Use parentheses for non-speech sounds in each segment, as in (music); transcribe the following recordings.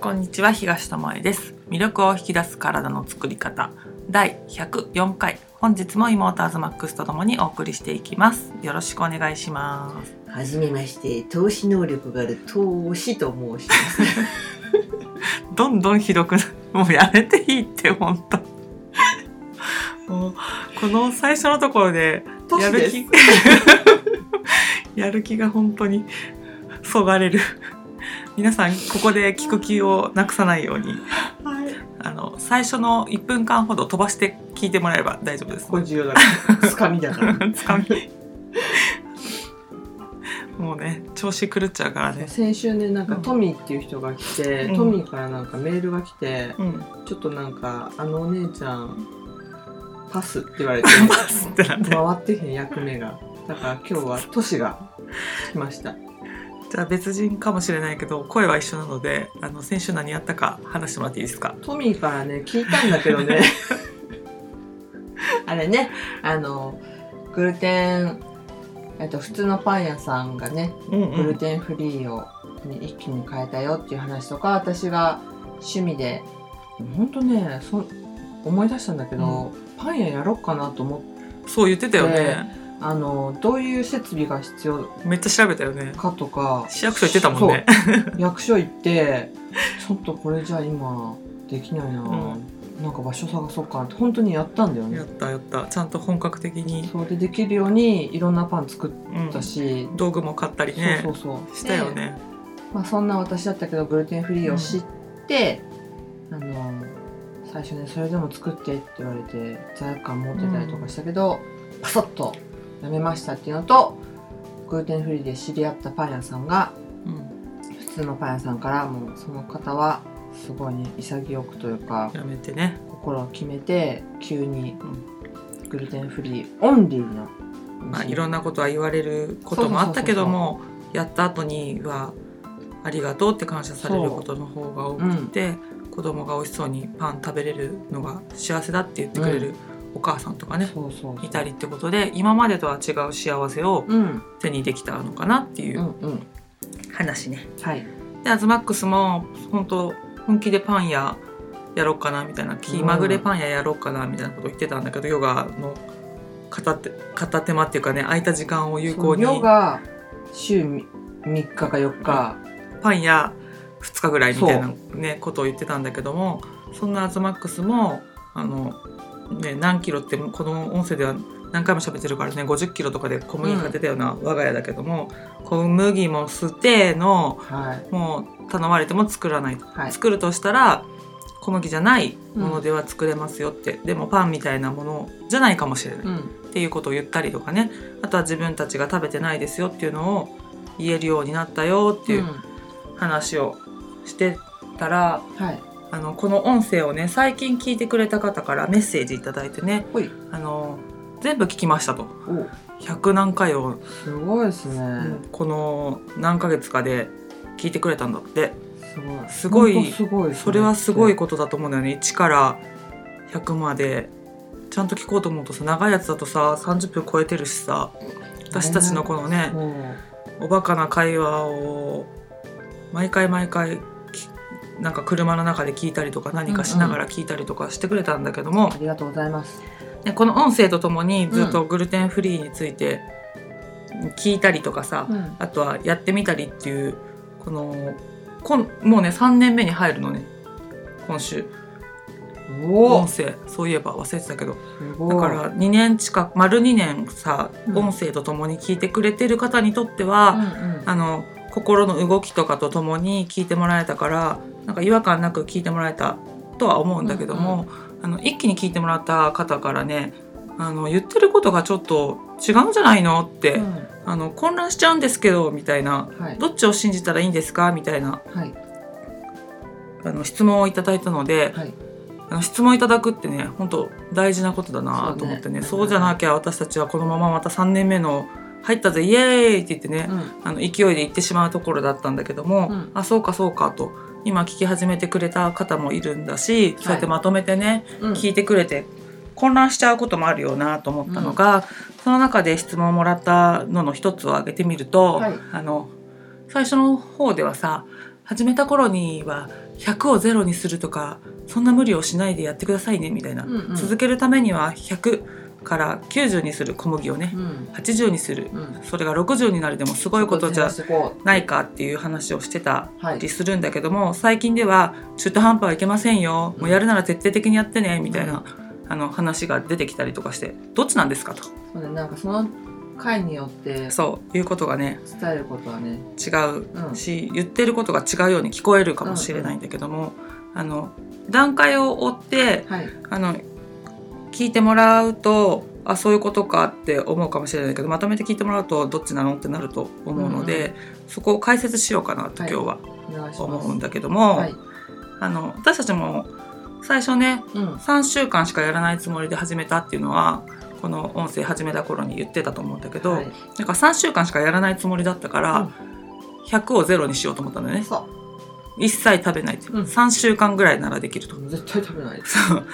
こんにちは東智恵です。魅力を引き出す体の作り方。第104回。本日も妹アズマックスとともにお送りしていきます。よろしくお願いします。はじめまして投資能力がある投資と申します。(laughs) どんどんひどくなもうやめていいって本当もうこの最初のところでやる気 (laughs) やる気が本当にそがれる皆さんここで聞く気をなくさないようにはい。あの最初の1分間ほど飛ばして聞いてもらえば大丈夫ですこれ重要だからつかみだから。(laughs) つかみ。もうね調子狂っちゃうからね。先週ねなんかトミーっていう人が来て、うん。トミーからなんかメールが来て、うん。ちょっとなんかあのお姉ちゃんパスって言われて (laughs) パスって回ってへん役目が。だから今日はトシが来ましたじゃあ別人かもしれないけど声は一緒なのであの先週何やったか話してもらっていいですか？トミーからね聞いたんだけどね。(laughs) あれねあのグルテンえっと普通のパン屋さんがねうんグルテンフリーをに一気に変えたよっていう話とか私が趣味でほんとねそ思い出したんだけど、パン屋やろっかなと思って。そう言ってたよねあのどういう設備が必要めっちゃ調べたよね。かとか市役所行ってたもんね。(laughs) 役所行ってちょっとこれじゃ今できないな、ん。なんか場所探そうかって本当にやったんだよね。やったやった。ちゃんと本格的に、それでできるようにいろんなパン作っうん。たし、道具も買ったりね。そうそうそう。したよでねまあ、そんな私だったけどグルテンフリーを知って、あの最初ねそれでも作ってって言われて罪悪感持ってたりとかしたけど、パソッとやめましたっていうのとグルテンフリーで知り合ったパン屋さんがうん普通のパン屋さんからもうその方はすごいね潔くというかやめてね。心を決めて急にうんグルテンフリーオンリーなまあ、いろんなことは言われることもあったけどもやった後にはありがとうって感謝されることの方が多くて、子供が美味しそうにパン食べれるのが幸せだって言ってくれるお母さんとかね、いたりってことで今までとは違う幸せをうん。手にできたのかなっていううんうん。話ね。はい。でアズマックスも本当本気でパン屋やろうかなみたいな気まぐれパン屋やろうかなみたいなこと言ってたんだけど、ヨガの片手片手間っていうかね空いた時間を有効に。ヨガ週3日か4日、パン屋2日ぐらいみたいな、ね、ことを言ってたんだけどもそんなアズマックスもあの、ね、何キロってこの音声では何回も喋ってるからね50キロとかで小麦買ってたような我が家だけども、小麦も捨てのはい。もう頼まれても作らない、はい。作るとしたら小麦じゃないものでは作れますよって、でもパンみたいなものじゃないかもしれない、うん。っていうことを言ったりとかね。あとは自分たちが食べてないですよっていうのを言えるようになったよっていう話をしてたら、はいあのこの音声をね最近聞いてくれた方からメッセージいただいてねあの全部聞きましたと。お。100何回を、すごいですね、うんこの何ヶ月かで聞いてくれたんだって。すごい。すごいね。それはすごいことだと思うんだよね。1から100まで。ちゃんと聞こうと思うとさ長いやつだとさ30分超えてるしさ私たちのこのねおバカな会話を毎回毎回きなんか車の中で聞いたりとか何かしながら聞いたりとかしてくれたんだけども、ありがとうございます。ねこの音声とともにずっとグルテンフリーについて聞いたりとかさ、うん。あとはやってみたりっていうこのこんもうね3年目に入るのね。今週。音声。そういえば忘れてたけど。だから2年近く丸2年さ、うん。音声とともに聞いてくれてる方にとっては、うんうん。あの心の動きとかとともに聞いてもらえたからなんか違和感なく聞いてもらえたとは思うんだけども、あの一気に聞いてもらった方からねあの言ってることがちょっと違うんじゃないのって、うん。あの混乱しちゃうんですけどみたいなはい。どっちを信じたらいいんですか？みたいなはい。あの質問をいただいたので、はい。あの質問いただくってね本当大事なことだなと思ってねそうね。そうじゃなきゃ私たちはこのまままた3年目の入ったぜイエーイって言ってね、うん。あの勢いで行ってしまうところだったんだけども、うん。あそうかそうかと今聞き始めてくれた方もいるんだし、そうやってまとめてねうん。聞いてくれて混乱しちゃうこともあるよなと思ったのが、その中で質問をもらったのの一つを挙げてみると、はい。あの最初の方ではさ始めた頃には100をゼロにするとかそんな無理をしないでやってくださいねみたいな、続けるためには100から90にする小麦をねうん。80にする。うん。それが60になるでもすごいことじゃないかっていう話をしてたうはい。りするんだけども最近では中途半端はいけませんよ。もうやるなら徹底的にやってねみたいなあの話が出てきたりとかしてどっちなんですかと。そうねなんかその回によってそういうことがね伝えることはね。違う。うん。し言ってることが違うように聞こえるかもしれないんだけども、あの段階を追ってはい。あの聞いてもらうとあそういうことかって思うかもしれないけどまとめて聞いてもらうとどっちなのってなると思うので、そこを解説しようかなと今日は思うんだけども、はい。あの私たちも最初ねうん。3週間しかやらないつもりで始めたっていうのはこの音声始めた頃に言ってたと思うんだけど、はい。なんか3週間しかやらないつもりだったから、100をゼロにしようと思ったんだよね。そ一切食べないっていう、うん。3週間ぐらいならできると。う絶対食べない。ですそう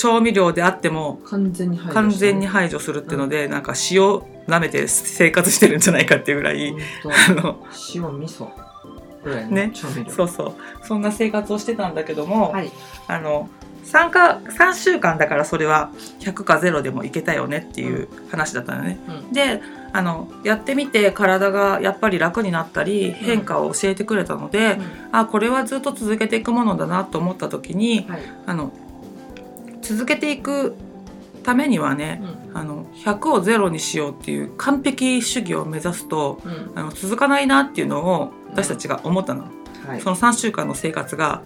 調味料であっても完全に排除完全に排除するっていうので、なんか塩舐めて生活してるんじゃないかっていうぐらい、本あの当塩味噌。ぐらいのね。調味料。そうそう。そんな生活をしてたんだけども、はい。あの3か3週間だからそれは100か0でもいけたよねっていう話だったのね。うん。であのやってみて体がやっぱり楽になったり変化を教えてくれたので、あこれはずっと続けていくものだなと思った時にはい。あの続けていくためにはねあの100を0にしようっていう完璧主義を目指すとうん。うんあの続かないなっていうのを私たちが思ったの。はい。その3週間の生活が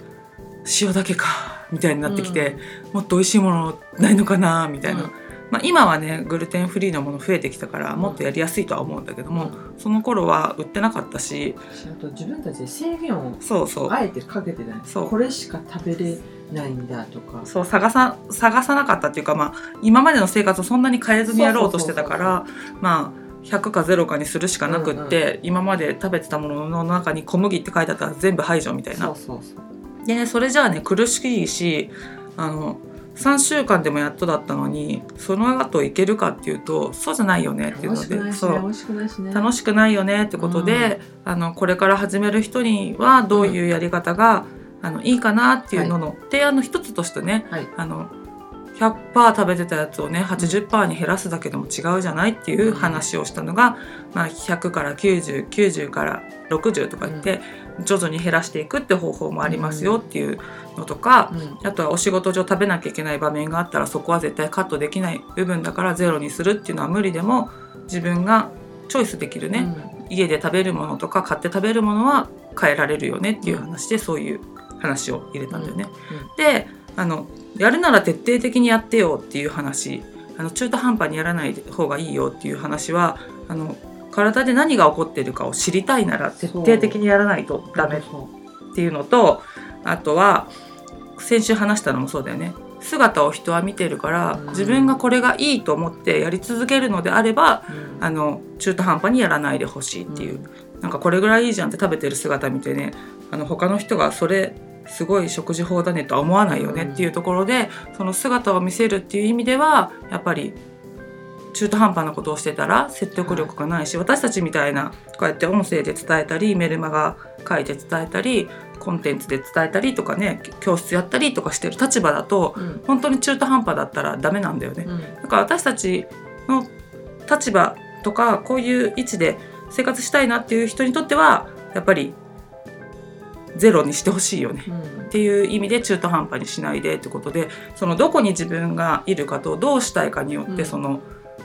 塩だけかみたいになってきて、もっと美味しいものないのかなみたいな、うん。まあ、今はねグルテンフリーのもの増えてきたからもっとやりやすいとは思うんだけども、その頃は売ってなかったし。あと自分たちで制限をそうそう。あえてかけてない。そう。これしか食べれないんだとか。そう探さ探さなかったっていうか、まあ、今までの生活をそんなに変えずにやろうとしてたからまあ100か0かにするしかなくって、今まで食べてたものの中に小麦って書いてあったら全部排除みたいな。そうそうそう。でねそれじゃあね苦しいしあの3週間でもやっとだったのにその後いけるかっていうとそうじゃないよねっていうの楽しくないしでそう。楽しくないよねってことで、あのこれから始める人にはどういうやり方が、あのいいかなっていうのの提案の一つとしてねはい。あの100%食べてたやつをね80%に減らすだけでも違うじゃないっていう話をしたのが、まあ、100から9090から60とか言って徐々に減らしていくって方法もありますよっていうのとか、うん。あとはお仕事上食べなきゃいけない場面があったらそこは絶対カットできない部分だからゼロにするっていうのは無理でも自分がチョイスできるね、家で食べるものとか買って食べるものは変えられるよねっていう話でそういう話を入れたんだよね。であのやるなら徹底的にやってよっていう話。あの中途半端にやらない方がいいよっていう話はあの体で何が起こっているかを知りたいなら徹底的にやらないとダメそっていうのとあとは先週話したのもそうだよね。姿を人は見てるからうん。自分がこれがいいと思ってやり続けるのであればううん。あの中途半端にやらないでほしいっていう、なんかこれぐらいいいじゃんって食べてる姿見てねあの他の人がそれすごい食事法だねとは思わないよねっていうところで、その姿を見せるっていう意味ではやっぱり中途半端なことをしてたら説得力がないし、私たちみたいなこうやって音声で伝えたりメルマガ書いて伝えたりコンテンツで伝えたりとかね教室やったりとかしてる立場だとうん。本当に中途半端だったらダメなんだよね。うん。だから私たちの立場とかこういう位置で生活したいなっていう人にとってはやっぱりゼロにしてほしいよね。うん。っていう意味で中途半端にしないでってことでそのどこに自分がいるかとどうしたいかによって、うん。その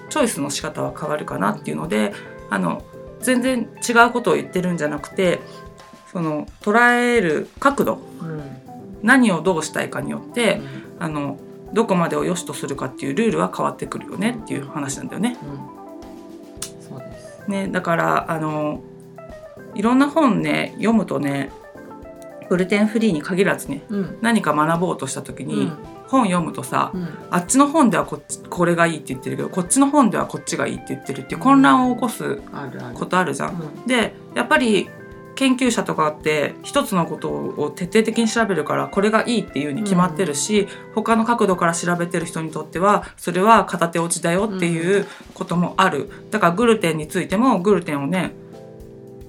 チョイスの仕方は変わるかなっていうのであの全然違うことを言ってるんじゃなくてその捉える角度うん。何をどうしたいかによってうん。あのどこまでを良しとするかっていうルールは変わってくるよねっていう話なんだよね。うん。ねだからあのいろんな本ね読むとねグルテンフリーに限らずねうん。何か学ぼうとした時に、うん。本読むとさ、うん。あっちの本ではこっちこれがいいって言ってるけどこっちの本ではこっちがいいって言ってるって混乱を起こすことあるじゃん。うん。でやっぱり研究者とかって一つのことを徹底的に調べるからこれがいいっていうに決まってるし、他の角度から調べてる人にとってはそれは片手落ちだよっていうこともある。だからグルテンについてもグルテンをね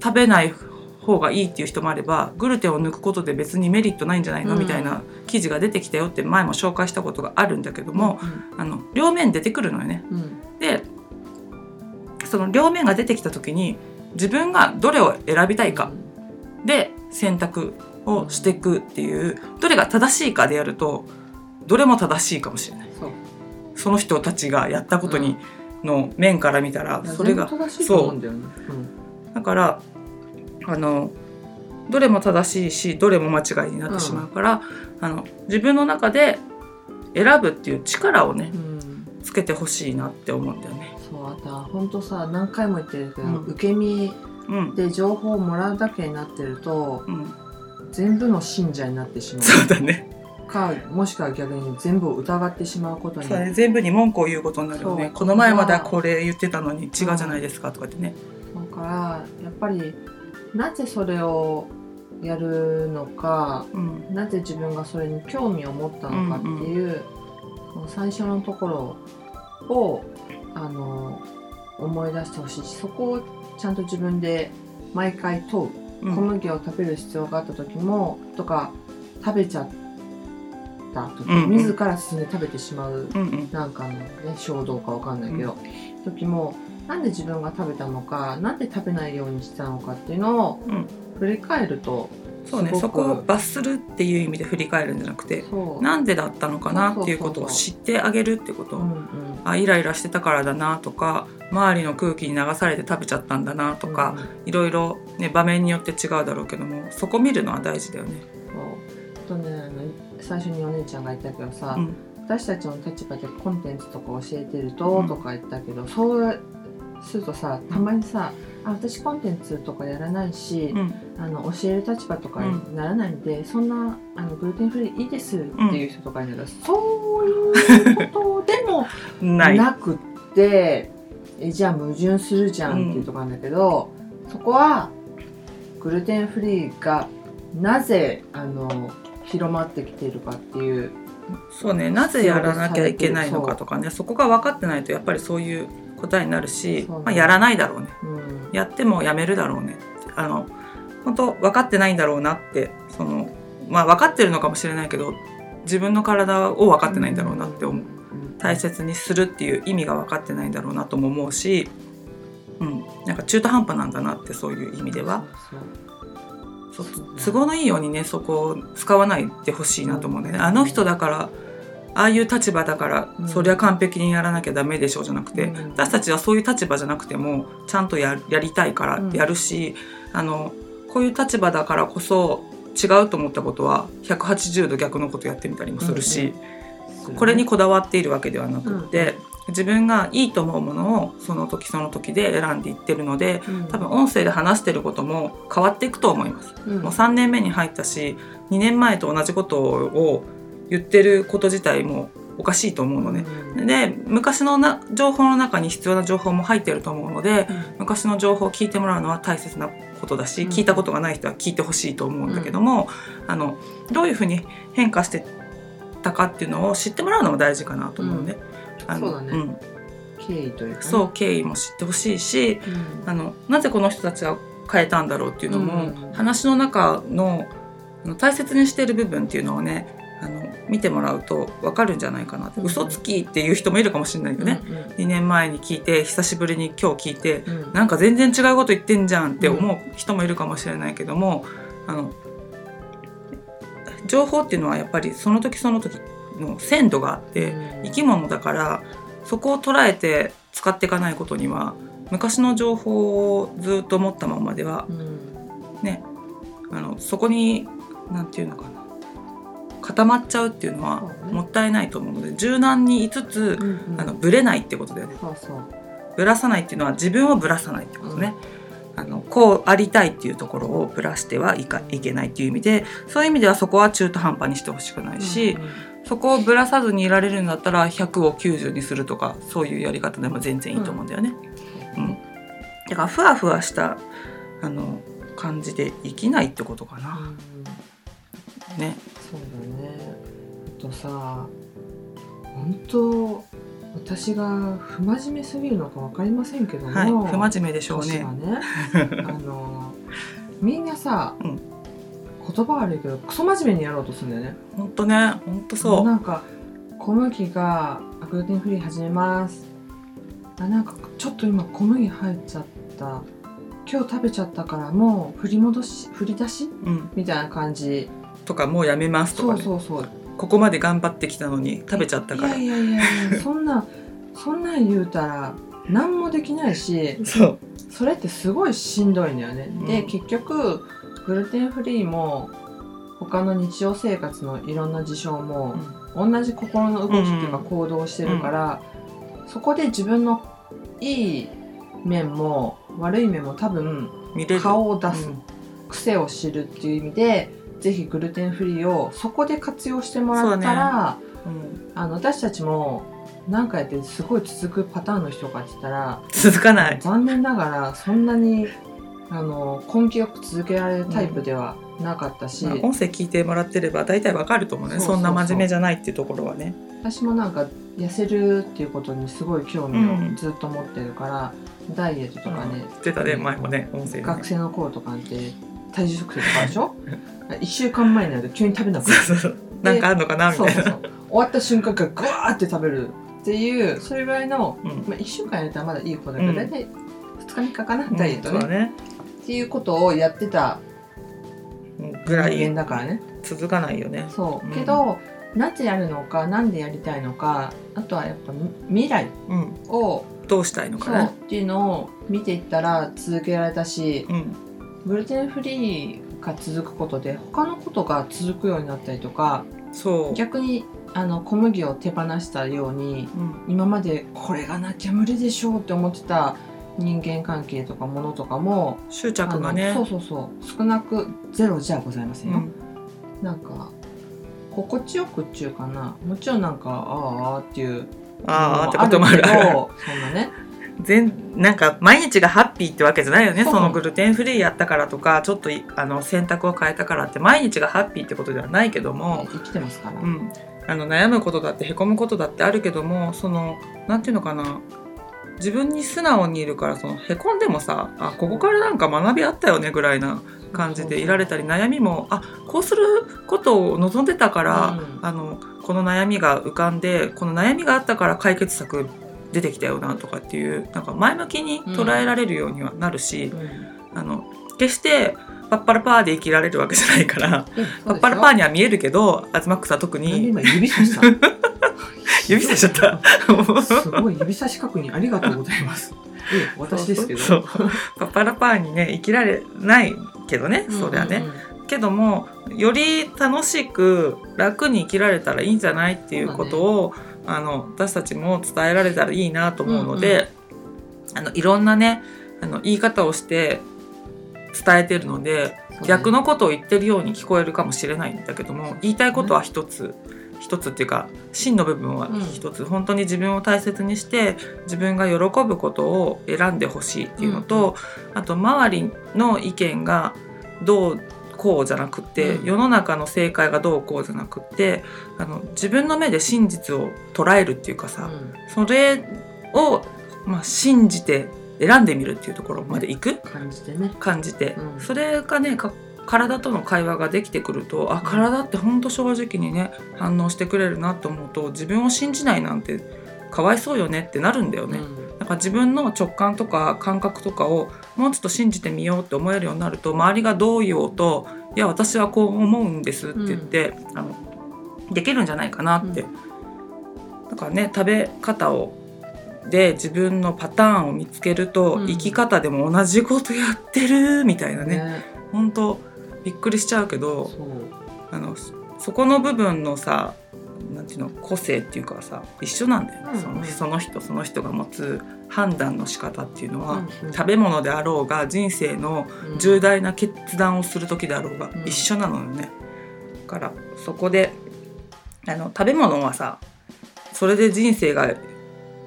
食べない方がいいっていう人もあればグルテンを抜くことで別にメリットないんじゃないの、うん。みたいな記事が出てきたよって前も紹介したことがあるんだけども、あの両面出てくるのよね。うん。うんでその両面が出てきた時に自分がどれを選びたいか。で選択をしていくっていうどれが正しいかでやるとどれも正しいかもしれない。そう。その人たちがやったことに、の面から見たらそれが全部正しいと思う。だからあのどれも正しいしどれも間違いになってしまうから、あの自分の中で選ぶっていう力をねうん。うんつけてほしいなって思うんだよね。そうあとは本当さ何回も言ってるけど、うん。受け身うん、で情報をもらうだけになってるとうん、全部の信者になってしまそうだね。うかもしくは逆に全部を疑ってしまうことに。ね。全部に文句を言うことになるよね。この前まではこれ言ってたのに違うじゃないですかとかってね。だからやっぱりなぜそれをやるのかうん。なぜ自分がそれに興味を持ったのかっていう、その最初のところをあの思い出してほしいしそこをちゃんと自分で毎回問う、うん。小麦を食べる必要があった時もとか食べちゃった時、うんうん。自ら進んで食べてしまううんうん。なんかのね衝動かわかんないけど、時もなんで自分が食べたのかなんで食べないようにしたのかっていうのをうん。振り返ると、そうねすごくそこを罰するっていう意味で振り返るんじゃなくてそう。なんでだったのかなっていうことを知ってあげるってこと、うんうん。あイライラしてたからだなとか周りの空気に流されて食べちゃったんだなとか、いろいろ、ね、場面によって違うだろうけどもそこ見るのは大事だよね。そう。あとね最初にお姉ちゃんが言ったけどさ、うん。私たちの立場でコンテンツとか教えてると、うん。とか言ったけどそうするとさたまにさ「あ私コンテンツとかやらないし、うん。あの教える立場とかにならないんで、そんなあのグルテンフリーいいです」っていう人とかいるけど、そういうことでも (laughs) なくってえじゃあ矛盾するじゃんっていうところなんだけど、そこはグルテンフリーがなぜあの広まってきているかっていうそうねなぜやらなきゃいけないのかとかねそこが分かってないとやっぱりそういう答えになるし、まあ、やらないだろうね。うん。やってもやめるだろうねあの本当分かってないんだろうなってそのまあ分かってるのかもしれないけど自分の体を分かってないんだろうなって思う。うん。大切にするっていう意味が分かってないんだろうなとも思うし、うん、なんか中途半端なんだなってそういう意味では。そう都合のいいようにねそこを使わないでほしいなと思うね。あの人だからああいう立場だから、うん。そりゃ完璧にやらなきゃダメでしょうじゃなくて、うん。私たちはそういう立場じゃなくてもちゃんとややりたいからうん。やるし、あのこういう立場だからこそ違うと思ったことは180度逆のことやってみたりもするし、そうこれにこだわっているわけではなくって、自分がいいと思うものをその時その時で選んでいってるのでうん。多分音声で話してることも変わっていくと思います。うん。もう3年目に入ったし2年前と同じことを言ってること自体もおかしいと思うのね。うん。で昔のな情報の中に必要な情報も入ってると思うのでうん。昔の情報を聞いてもらうのは大切なことだし、うん。聞いたことがない人は聞いてほしいと思うんだけども、あのどういうふうに変化してたかっていうのを知ってもらうのも大事かなと思うね。あのそうん。経緯というかね。そう経緯も知ってほしいしうん。あのなぜこの人たちが変えたんだろうっていうのも、うん。話の中の大切にしている部分っていうのをねあの見てもらうと分かるんじゃないかなって、うん。嘘つきっていう人もいるかもしれないけどね、2年前に聞いて久しぶりに今日聞いてうん。うんなんか全然違うこと言ってんじゃんって思う人もいるかもしれないけども、あの情報っていうのはやっぱりその時その時の鮮度があって、うん。生き物だからそこを捉えて使っていかないことには昔の情報をずっと持ったままではうん。ねあのそこに何て言うのかな固まっちゃうっていうのはもったいないと思うので柔軟にいつつうんうん。あのブレないってことだよね。そうそう。ブラさないっていうのは自分をブラさないってことね、あのこうありたいっていうところをブラしてはいかいけないっていう意味でそういう意味ではそこは中途半端にしてほしくないし、うんうん。そこをぶらさずにいられるんだったら100を90にするとかそういうやり方でも全然いいと思うんだよね。うん。だからふわふわしたあの感じで生きないってことかな。うん。ね。そうだね。あとさ本当私が不真面目すぎるのか分かりませんけども、はい。不真面目でしょうね。ね (laughs) あのみんなさ、うん。言葉悪いけどクソ真面目にやろうとするんだよね。ほんとねほんとそう。なんか小麦があグルテンフリー始めます。あなんかちょっと今小麦入っちゃった。今日食べちゃったからもう振り戻し振り出しうん、みたいな感じとかもうやめますとそかね。うそうそう。ここまで頑張ってきたのに食べちゃったから。いやいやいやそんなそんなん言うたら何もできないしそう、それってすごいしんどいんだよね、でうん。結局グルテンフリーも他の日常生活のいろんな事象も同じ心の動きっていうかうん行動をしてるから、そこで自分のいい面も悪い面も多分顔を出す、うん。癖を知るっていう意味でぜひグルテンフリーをそこで活用してもらったら、うんあの私たちも何かやってすごい続くパターンの人かって言ったら続かない。残念ながらそんなにあの根気よく続けられるタイプではなかったし、まあ、音声聞いてもらってれば大体わかると思うね。そんな真面目じゃないっていうところはね。私もなんか痩せるっていうことにすごい興味うん。をずっと持ってるから、ダイエットとかね、言ってたね前もね音声でね。学生の頃とかって体重測定とかでしょ？(laughs) 1週間前になると急に食べなくなるそうそうなんかあんのかなみたいな。終わった瞬間からグワーって食べるっていうそれぐらいの、うん。まあ、1週間やったらまだいい方だけど、うん。大体2日3日かなダイエットね,、ね。っていうことをやってたうんぐらい人間だからね。続かないよね。そう、うん。けどなぜやるのかなんでやりたいのかあとはやっぱ未来うん。をどうしたいのかね。っていうのを見ていったら続けられたしうん。グルテンフリーが続くことで他のことが続くようになったりとかそう、逆にあの小麦を手放したようにうん、今までこれがなきゃ無理でしょうって思ってた人間関係とかものとかも執着がね。そうそうそう少なくゼロじゃございませんよ、うん。なんか心地よくっちゅうかな。もちろんなんかああっていうああってこともあるけど (laughs) そんなね全なんか毎日がハッピーってわけじゃないよね。そのグルテンフリーやったからとかちょっといあの選択を変えたからって毎日がハッピーってことではないけども、生きてますから、うん、あの悩むことだってへこむことだってあるけどもそのなんていうのかな。自分に素直にいるからそのへこんでもさあここからなんか学びあったよねぐらいな感じでいられたり悩みもあこうすることを望んでたから、うん。あのこの悩みが浮かんでこの悩みがあったから解決策出てきたよなとかっていうなんか前向きに捉えられるようにはなるし、うん。あの決してパッパラパーで生きられるわけじゃないからえパッパラパーにには見えるけどアズマックスは特に今指さした。(laughs) 指さしちゃった。すごい指差し確認ありがとうございます。(laughs) ええ私ですけど。パッパラパーにね生きられないけどね、そりゃね。けどもより楽しく楽に生きられたらいいんじゃないっていうことを、あの私たちも伝えられたらいいなと思うので、あのいろんなねあの言い方をして伝えてるので、逆のことを言ってるように聞こえるかもしれないんだけども言いたいことは一つ。一つっていうか真の部分は一つ、本当に自分を大切にして自分が喜ぶことを選んでほしいっていうのと、あと周りの意見がどうこうじゃなくて、うん。世の中の正解がどうこうじゃなくてあの自分の目で真実を捉えるっていうかさ、それを、まあ、信じて選んでみるっていうところまでいく？感じてね。感じて、うん。それがねか体との会話ができてくるとあ体ってほんと正直にね反応してくれるなと思うと自分を信じないなんてかわいそうよねってなるんだよね。なんか自分の直感とか感覚とかをもうちょっと信じてみようって思えるようになると周りがどう言おうと「いや私はこう思うんです」って言って、あのできるんじゃないかなって。だからね食べ方をで自分のパターンを見つけると、うん。生き方でも同じことやってるみたいなね。ね。本当びっくりしちゃうけどあのそそこの部分のさなんていうの個性っていうかさ一緒なんだよね、うんそのその人その人が持つ判断の仕方っていうのは、うんうん。食べ物であろうが人生のうん。重大な決断をする時であろうがうん。一緒なのよね。だからそこであの食べ物はさそれで人生が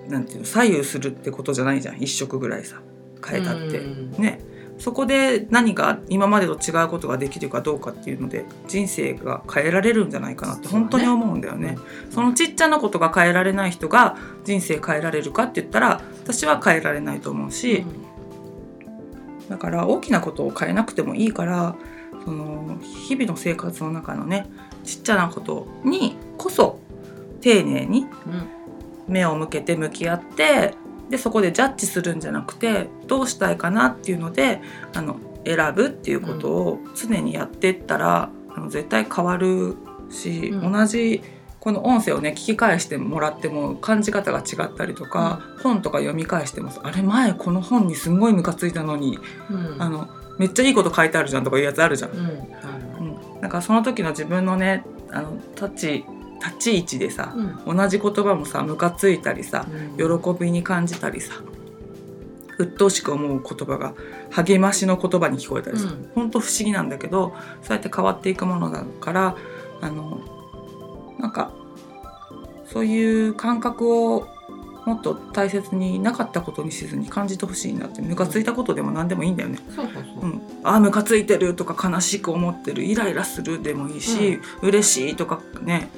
なんていうの左右するってことじゃないじゃん。一食ぐらいさ変えたって。うん。ね、そこで何か今までと違うことができるかどうかっていうので人生が変えられるんじゃないかなって本当に思うんだよね。そのちっちゃなことが変えられない人が人生変えられるかって言ったら私は変えられないと思うし、だから大きなことを変えなくてもいいからその日々の生活の中のねちっちゃなことにこそ丁寧にうん。目を向けて向き合ってでそこでジャッジするんじゃなくてどうしたいかなっていうのであの選ぶっていうことを常にやっていったら、あの絶対変わるし、うん。同じこの音声をね聞き返してもらっても感じ方が違ったりとか、本とか読み返してもあれ前この本にすんごいムカついたのに、うん。あのめっちゃいいこと書いてあるじゃんとかいうやつあるじゃん。うん。うん、だからその時の自分のねあの立ち立ち位置でさ、うん。同じ言葉もさムカついたりさ、うん。喜びに感じたりさ鬱陶しく思う言葉が励ましの言葉に聞こえたりする、うん。ほんと不思議なんだけどそうやって変わっていくものだからあのなんかそういう感覚をもっと大切になかったことにしずに感じてほしいなってムカついたことでも何でもいいんだよね。そうん、あームカついてるとか悲しく思ってるイライラするでもいいし、嬉しいとかね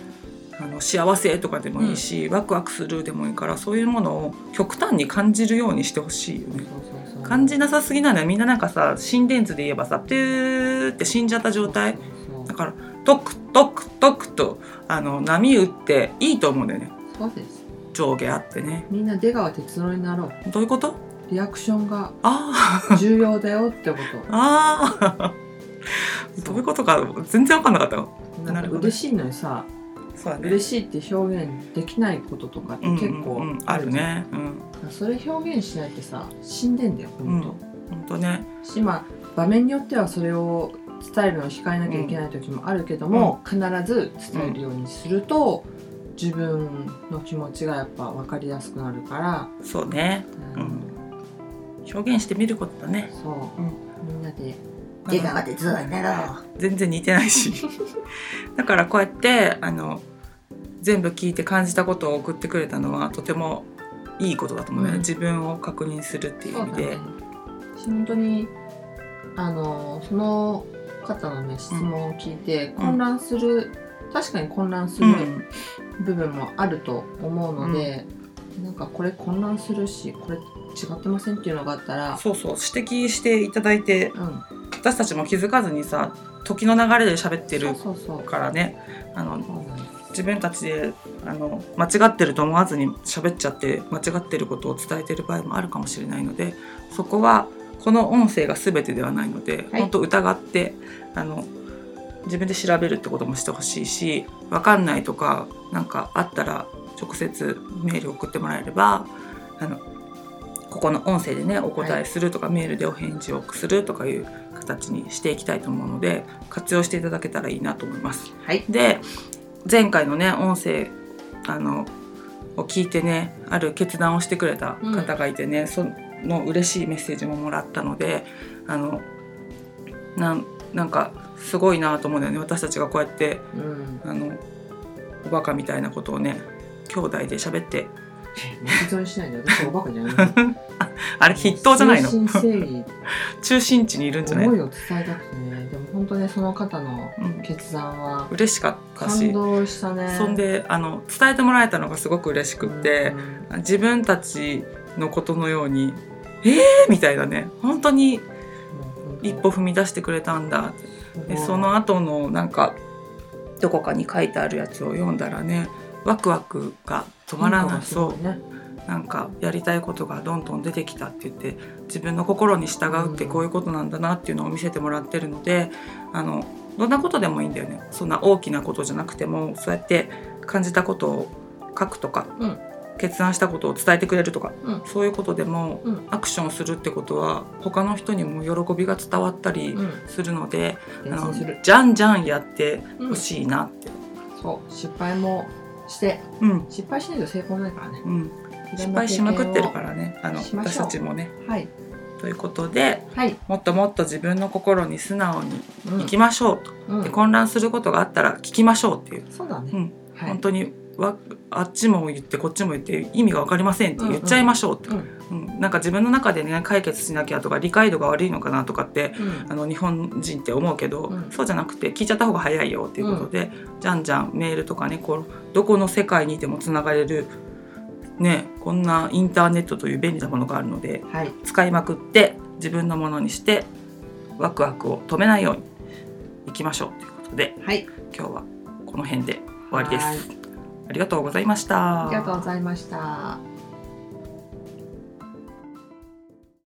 あの幸せとかでもいいし、ワクワクするでもいいからそういうものを極端に感じるようにしてほしいよね。感じなさすぎなのよみんななんかさ心電図で言えばさピューって死んじゃった状態。だからトクトクトクとあの波打っていいと思うんだよね。そうです。上下あってね。みんな出川哲郎になろう。どういうこと？リアクションがあ重要だよってこ (laughs) あああとどういうことか全然わかんなかったわなんかなるほど。嬉しいのにさそうだね。嬉しいって表現できないこととかって結構うんうん。うん。あるね。うん。それ表現しないってさ死んでんだよ本当、ほん。とね。しまあ場面によってはそれを伝えるのを控えなきゃいけない時もあるけども、必ず伝えるようにすると、自分の気持ちがやっぱ分かりやすくなるから、そうね。うん。うん。表現してみることだね。そう、うん。みんなでうん出川哲郎になろう。全然似てないし。(laughs) だからこうやってあの全部聞いて感じたことを送ってくれたのはとてもいいことだと思うね、うん。自分を確認するっていう意味で。ね。私本当にあのその方のね質問を聞いて、うん。混乱する確かに混乱するうん。部分もあると思うので、なんかこれ混乱するしこれ違ってませんっていうのがあったら、そうそう指摘していただいてうん、私たちも気づかずにさ時の流れで喋ってるからね。自分たちであの間違ってると思わずに喋っちゃって間違ってることを伝えてる場合もあるかもしれないのでそこはこの音声が全てではないので、はい。本当疑ってあの自分で調べるってこともしてほしいし分かんないとかなんかあったら直接メール送ってもらえればあのここの音声でねお答えするとか、メールでお返事をするとかいう形にしていきたいと思うので活用していただけたらいいなと思います。はい。で前回のね音声あのを聞いてねある決断をしてくれた方がいてね、その嬉しいメッセージももらったのであのなんなんかすごいなと思うんだよね。私たちがこうやってうん。あのおバカみたいなことをね兄弟で喋って。巻き添えしないで私おバカじゃない (laughs) あれ筆頭じゃないの？中心地にいるんじゃない？思いを伝えたくてね。でも本当ねその方のうん。決断は嬉しかった感し動したね。そんであの伝えてもらえたのがすごく嬉しくって。うん自分たちのことのように「えー!」みたいなね。本当に。一歩踏み出してくれたんだ。でその後のなんかどこかに書いてあるやつを読んだらねワクワクが止まらない。そう。ね。なんかやりたいことがどんどん出てきたって言って自分の心に従うってこういうことなんだなっていうのを見せてもらってるのであのどんなことでもいいんだよね。そんな大きなことじゃなくてもそうやって感じたことを書くとか、うん。決断したことを伝えてくれるとか、うん。そういうことでもうん。アクションするってことは他の人にも喜びが伝わったりうん。するので、あの伝染する。じゃんじゃんやってほしいなって。そう。失敗もして。うん。失敗しないと成功ないからね。うん、失敗しまくってるからね。あの私たちもね。はい。ということではい、もっともっと自分の心に素直にうん。生きましょうと、うん。で混乱することがあったら聞きましょうっていう、そうだね、うん。はい。本当にわあっちも言ってこっちも言って意味が分かりませんって言っちゃいましょうって、うんうんなんか自分の中でね解決しなきゃとか理解度が悪いのかなとかってうん。あの日本人って思うけど、うん。そうじゃなくて聞いちゃった方が早いよっていうことで、じゃんじゃんメールとかねこうどこの世界にいてもつながれるねこんなインターネットという便利なものがあるのではい。使いまくって自分のものにしてワクワクを止めないようにいきましょうということではい。今日はこの辺で終わりです。はい。ありがとうございました。ありがとうございました